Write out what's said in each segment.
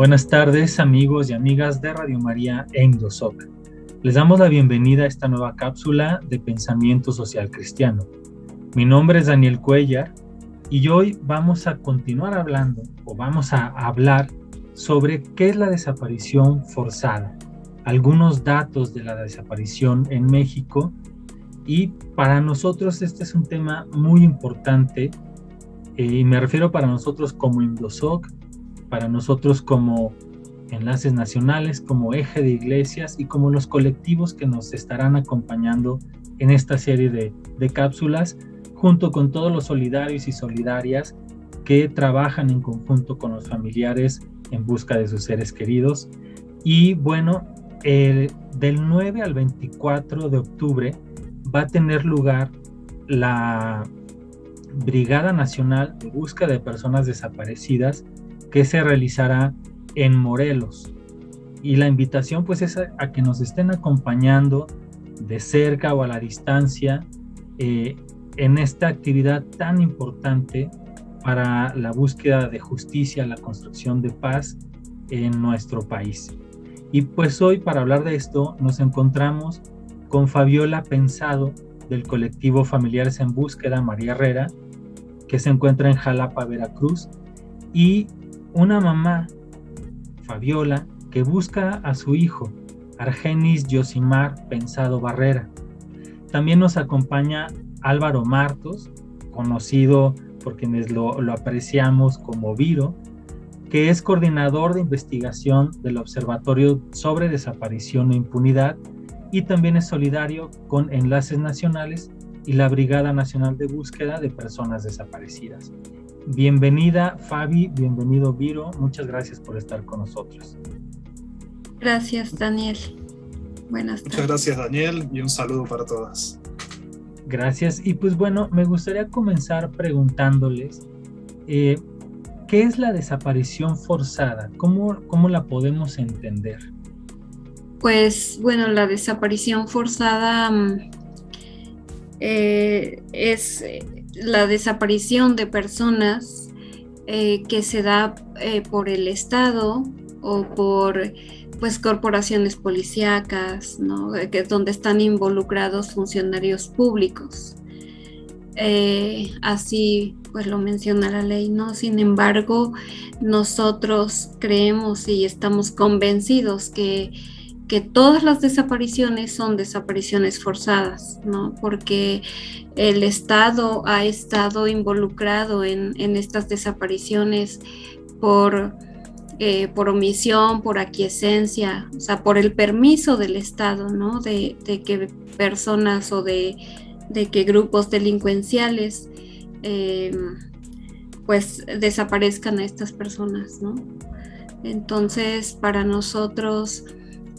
Buenas tardes amigos y amigas de Radio María en. Les damos la bienvenida a esta nueva cápsula de pensamiento social cristiano. Mi nombre es Daniel Cuellar y hoy vamos a continuar hablando o vamos a hablar sobre qué es la desaparición forzada, algunos datos de la desaparición en México y para nosotros este es un tema muy importante eh, y me refiero para nosotros como Indosoc para nosotros como enlaces nacionales, como eje de iglesias y como los colectivos que nos estarán acompañando en esta serie de, cápsulas, junto con todos los solidarios y solidarias que trabajan en conjunto con los familiares en busca de sus seres queridos. Y bueno, del 9 al 24 de octubre va a tener lugar la Brigada Nacional de Búsqueda de Personas Desaparecidas que se realizará en Morelos. Y la invitación pues es a, que nos estén acompañando de cerca o a la distancia eh, en esta actividad tan importante para la búsqueda de justicia, la construcción de paz en nuestro país. Y pues hoy para hablar de esto nos encontramos con Fabiola Pensado del colectivo Familiares en Búsqueda María Herrera, que se encuentra en Jalapa, Veracruz, y una mamá, Fabiola, que busca a su hijo, Argenis Yosimar Pensado Barrera. También nos acompaña Álvaro Martos, conocido por quienes lo, lo apreciamos como Viro, que es coordinador de investigación del Observatorio sobre Desaparición e Impunidad y también es solidario con Enlaces Nacionales y la Brigada Nacional de Búsqueda de Personas Desaparecidas. Bienvenida Fabi, bienvenido Viro, muchas gracias por estar con nosotros. Gracias Daniel. Buenas tardes. Muchas gracias Daniel y un saludo para todas. Gracias. Y pues bueno, me gustaría comenzar preguntándoles, eh, ¿qué es la desaparición forzada? ¿Cómo, ¿Cómo la podemos entender? Pues bueno, la desaparición forzada mm, eh, es la desaparición de personas eh, que se da eh, por el Estado o por pues corporaciones policíacas, ¿no? que, donde están involucrados funcionarios públicos. Eh, así pues lo menciona la ley, ¿no? Sin embargo, nosotros creemos y estamos convencidos que que todas las desapariciones son desapariciones forzadas, ¿no? Porque el Estado ha estado involucrado en, estas desapariciones por, eh, por omisión, por aquiescencia, o sea, por el permiso del Estado, ¿no? De, que personas o de, que grupos delincuenciales eh, pues desaparezcan a estas personas, ¿no? Entonces, para nosotros,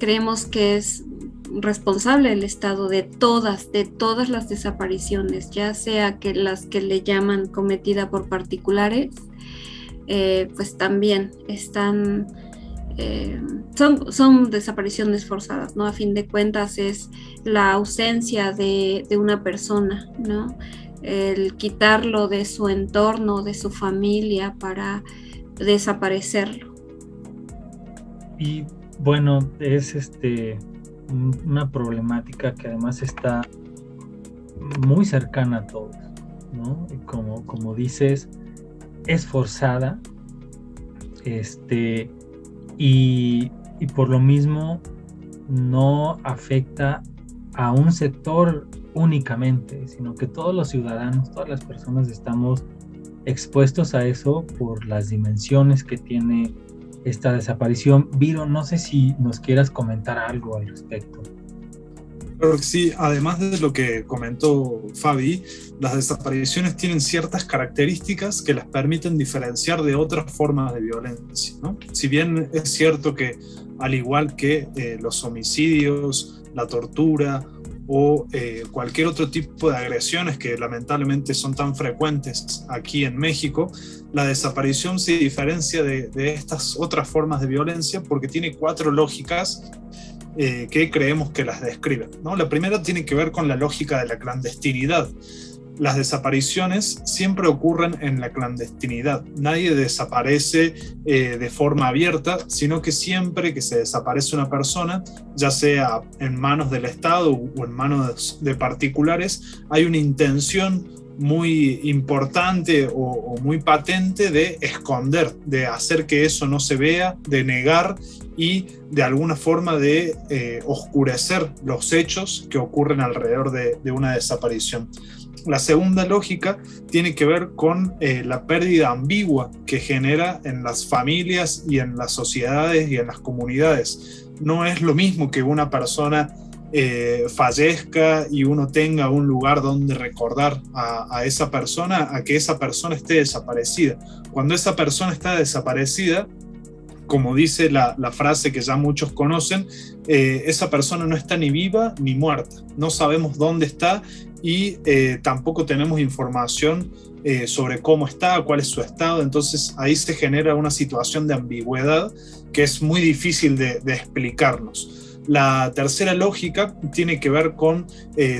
creemos que es responsable el Estado de todas, de todas las desapariciones, ya sea que las que le llaman cometida por particulares, eh, pues también están, eh, son, son desapariciones forzadas, ¿no? A fin de cuentas es la ausencia de, de una persona, ¿no? El quitarlo de su entorno, de su familia para desaparecerlo. Y bueno, es este una problemática que además está muy cercana a todos, ¿no? como, como dices, es forzada, este, y, y por lo mismo no afecta a un sector únicamente, sino que todos los ciudadanos, todas las personas estamos expuestos a eso por las dimensiones que tiene esta desaparición. Viro, no sé si nos quieras comentar algo al respecto. Sí, además de lo que comentó Fabi, las desapariciones tienen ciertas características que las permiten diferenciar de otras formas de violencia. Si bien es cierto que al igual que eh, los homicidios, la tortura o eh, cualquier otro tipo de agresiones que lamentablemente son tan frecuentes aquí en México, la desaparición se diferencia de, estas otras formas de violencia porque tiene cuatro lógicas eh, que creemos que las describen. ¿no? La primera tiene que ver con la lógica de la clandestinidad. Las desapariciones siempre ocurren en la clandestinidad. Nadie desaparece eh, de forma abierta, sino que siempre que se desaparece una persona, ya sea en manos del Estado o en manos de particulares, hay una intención muy importante o, muy patente de esconder, de hacer que eso no se vea, de negar y de alguna forma de eh, oscurecer los hechos que ocurren alrededor de una desaparición. La segunda lógica tiene que ver con eh, la pérdida ambigua que genera en las familias y en las sociedades y en las comunidades. No es lo mismo que una persona eh, fallezca y uno tenga un lugar donde recordar a, esa persona, a que esa persona esté desaparecida. Cuando esa persona está desaparecida, como dice la, frase que ya muchos conocen, eh, esa persona no está ni viva ni muerta. No sabemos dónde está y eh, tampoco tenemos información eh, sobre cómo está, cuál es su estado. Entonces ahí se genera una situación de ambigüedad que es muy difícil de, explicarnos. La tercera lógica tiene que ver con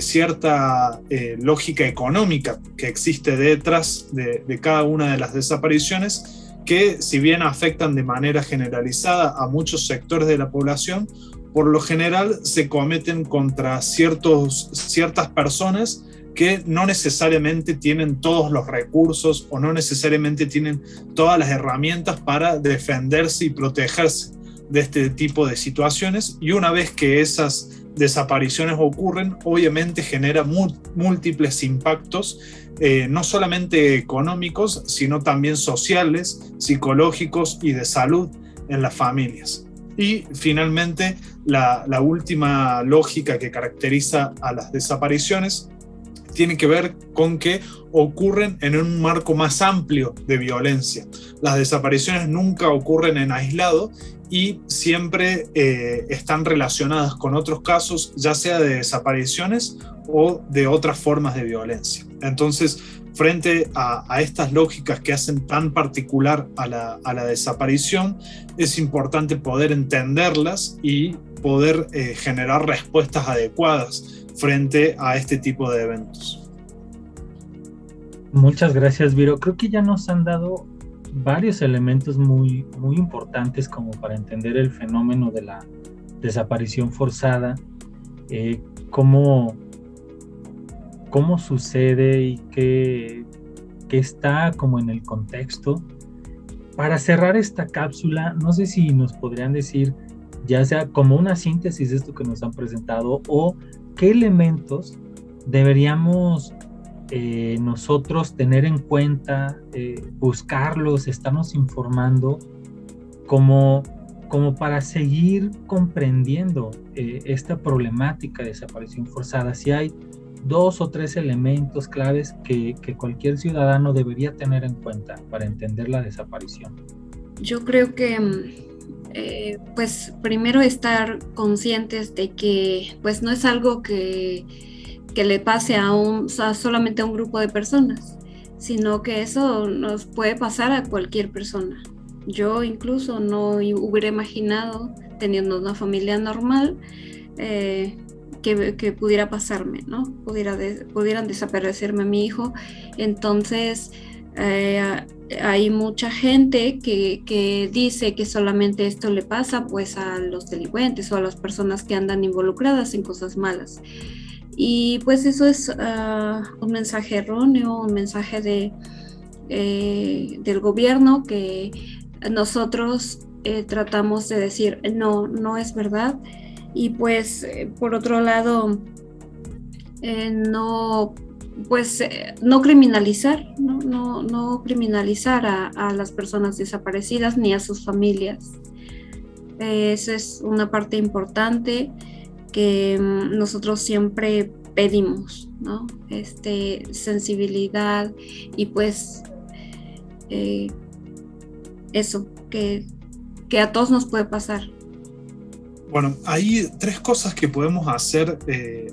cierta lógica económica que existe detrás de, de cada una de las desapariciones que si bien afectan de manera generalizada a muchos sectores de la población, por lo general se cometen contra ciertos, ciertas personas que no necesariamente tienen todos los recursos o no necesariamente tienen todas las herramientas para defenderse y protegerse de este tipo de situaciones. Y una vez que esas desapariciones ocurren, obviamente genera múltiples impactos, eh, no solamente económicos, sino también sociales, psicológicos y de salud en las familias. Y finalmente, la, última lógica que caracteriza a las desapariciones tiene que ver con que ocurren en un marco más amplio de violencia. Las desapariciones nunca ocurren en aislado y siempre eh, están relacionadas con otros casos, ya sea de desapariciones o de otras formas de violencia. Entonces, frente a, estas lógicas que hacen tan particular a la, desaparición, es importante poder entenderlas y poder eh, generar respuestas adecuadas frente a este tipo de eventos. Muchas gracias, Viro. Creo que ya nos han dado varios elementos muy, muy importantes como para entender el fenómeno de la desaparición forzada, eh, cómo cómo sucede y qué, está como en el contexto. Para cerrar esta cápsula, no sé si nos podrían decir, ya sea como una síntesis de esto que nos han presentado, o qué elementos deberíamos eh, nosotros tener en cuenta, eh, buscarlos, estarnos informando, como, como para seguir comprendiendo eh, esta problemática de desaparición forzada. Si hay dos o tres elementos claves que, cualquier ciudadano debería tener en cuenta para entender la desaparición? Yo creo que mm, eh, pues primero estar conscientes de que pues no es algo que, que le pase a un solamente a un grupo de personas, sino que eso nos puede pasar a cualquier persona. Yo incluso no hubiera imaginado teniendo una familia normal eh, que, pudiera pasarme, ¿no? Pudiera pudieran desaparecerme a mi hijo. Entonces, eh, hay mucha gente que, que, dice que solamente esto le pasa pues a los delincuentes o a las personas que andan involucradas en cosas malas. Y pues eso es ah, un mensaje erróneo, un mensaje de, eh, del gobierno que nosotros eh, tratamos de decir, no, no es verdad y pues por otro lado no pues eh, no criminalizar no, no, criminalizar a, las personas desaparecidas ni a sus familias. Esa es una parte importante que mm, nosotros siempre pedimos no este sensibilidad y pues eso que, que a todos nos puede pasar. Bueno, hay tres cosas que podemos hacer eh,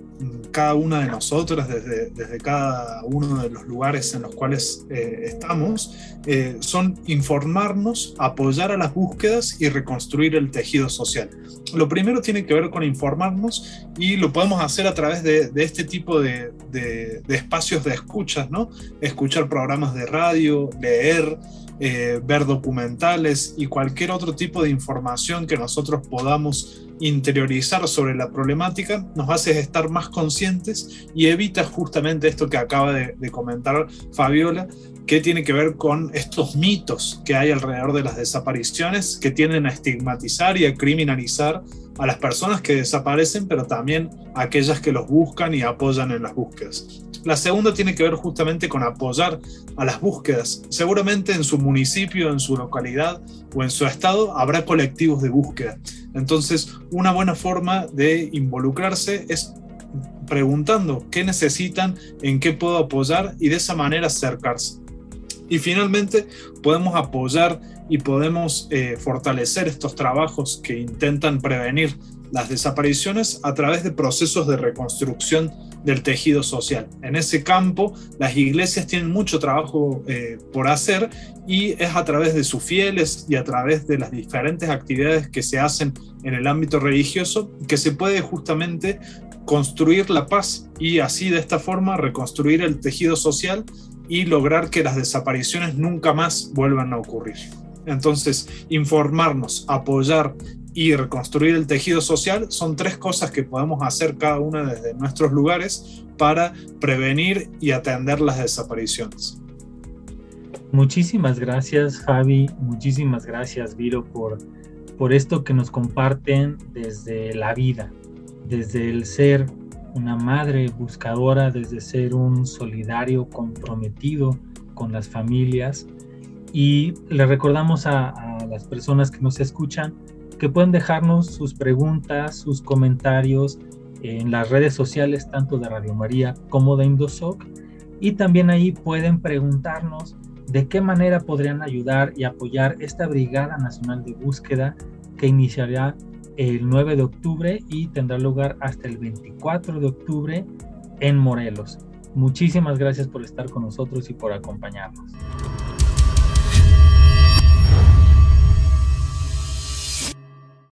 cada una de nosotras, desde, desde cada uno de los lugares en los cuales eh, estamos, eh, son informarnos, apoyar a las búsquedas y reconstruir el tejido social. Lo primero tiene que ver con informarnos y lo podemos hacer a través de, este tipo de, de, de, espacios de escuchas, ¿no? Escuchar programas de radio, leer, eh, ver documentales y cualquier otro tipo de información que nosotros podamos interiorizar sobre la problemática nos hace estar más conscientes y evita justamente esto que acaba de, de comentar Fabiola, que tiene que ver con estos mitos que hay alrededor de las desapariciones que tienden a estigmatizar y a criminalizar a las personas que desaparecen, pero también a aquellas que los buscan y apoyan en las búsquedas. La segunda tiene que ver justamente con apoyar a las búsquedas. Seguramente en su municipio, en su localidad o en su estado habrá colectivos de búsqueda. Entonces, una buena forma de involucrarse es preguntando qué necesitan, en qué puedo apoyar y de esa manera acercarse. Y finalmente podemos apoyar y podemos eh, fortalecer estos trabajos que intentan prevenir las desapariciones a través de procesos de reconstrucción del tejido social. En ese campo, las iglesias tienen mucho trabajo eh, por hacer y es a través de sus fieles y a través de las diferentes actividades que se hacen en el ámbito religioso que se puede justamente construir la paz y así de esta forma reconstruir el tejido social y lograr que las desapariciones nunca más vuelvan a ocurrir. Entonces, informarnos, apoyar y reconstruir el tejido social son tres cosas que podemos hacer cada una desde nuestros lugares para prevenir y atender las desapariciones. Muchísimas gracias Javi, muchísimas gracias Viro por, por esto que nos comparten desde la vida, desde el ser una madre buscadora, desde ser un solidario comprometido con las familias. Y le recordamos a, a las personas que nos escuchan que pueden dejarnos sus preguntas, sus comentarios en las redes sociales, tanto de Radio María como de Indosoc. Y también ahí pueden preguntarnos de qué manera podrían ayudar y apoyar esta Brigada Nacional de Búsqueda que iniciará el 9 de octubre y tendrá lugar hasta el 24 de octubre en Morelos. Muchísimas gracias por estar con nosotros y por acompañarnos.